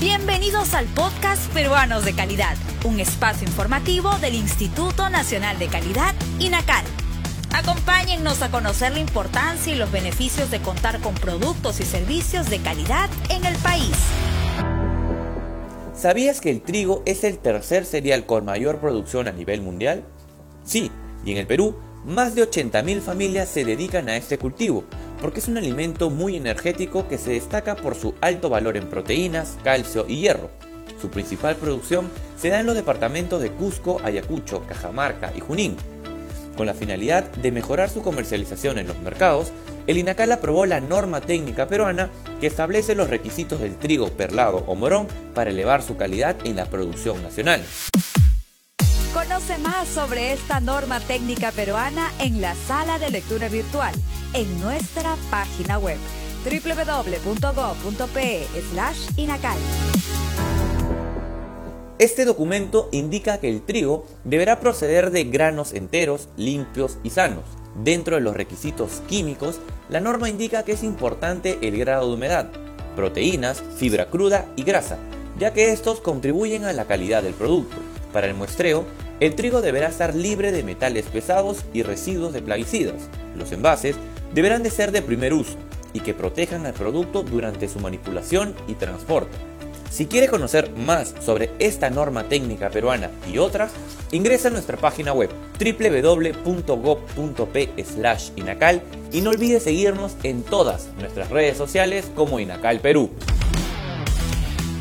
Bienvenidos al podcast Peruanos de Calidad, un espacio informativo del Instituto Nacional de Calidad, INACAL. Acompáñennos a conocer la importancia y los beneficios de contar con productos y servicios de calidad en el país. ¿Sabías que el trigo es el tercer cereal con mayor producción a nivel mundial? Sí, y en el Perú, más de 80.000 familias se dedican a este cultivo, porque es un alimento muy energético que se destaca por su alto valor en proteínas, calcio y hierro. Su principal producción se da en los departamentos de Cusco, Ayacucho, Cajamarca y Junín. Con la finalidad de mejorar su comercialización en los mercados, el INACAL aprobó la norma técnica peruana que establece los requisitos del trigo perlado o morón para elevar su calidad en la producción nacional. Conoce más sobre esta norma técnica peruana en la sala de lectura virtual en nuestra página web www.go.pe/inacal. Este documento indica que el trigo deberá proceder de granos enteros, limpios y sanos. Dentro de los requisitos químicos, la norma indica que es importante el grado de humedad, proteínas, fibra cruda y grasa, ya que estos contribuyen a la calidad del producto. Para el muestreo, el trigo deberá estar libre de metales pesados y residuos de plaguicidas. Los envases deberán de ser de primer uso y que protejan al producto durante su manipulación y transporte. Si quiere conocer más sobre esta norma técnica peruana y otras, ingresa a nuestra página web www.gov.p/inacal y no olvide seguirnos en todas nuestras redes sociales como Inacal Perú.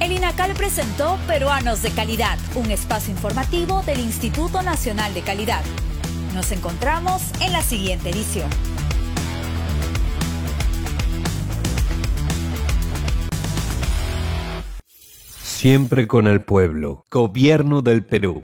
El INACAL presentó Peruanos de Calidad, un espacio informativo del Instituto Nacional de Calidad. Nos encontramos en la siguiente edición. Siempre con el pueblo. Gobierno del Perú.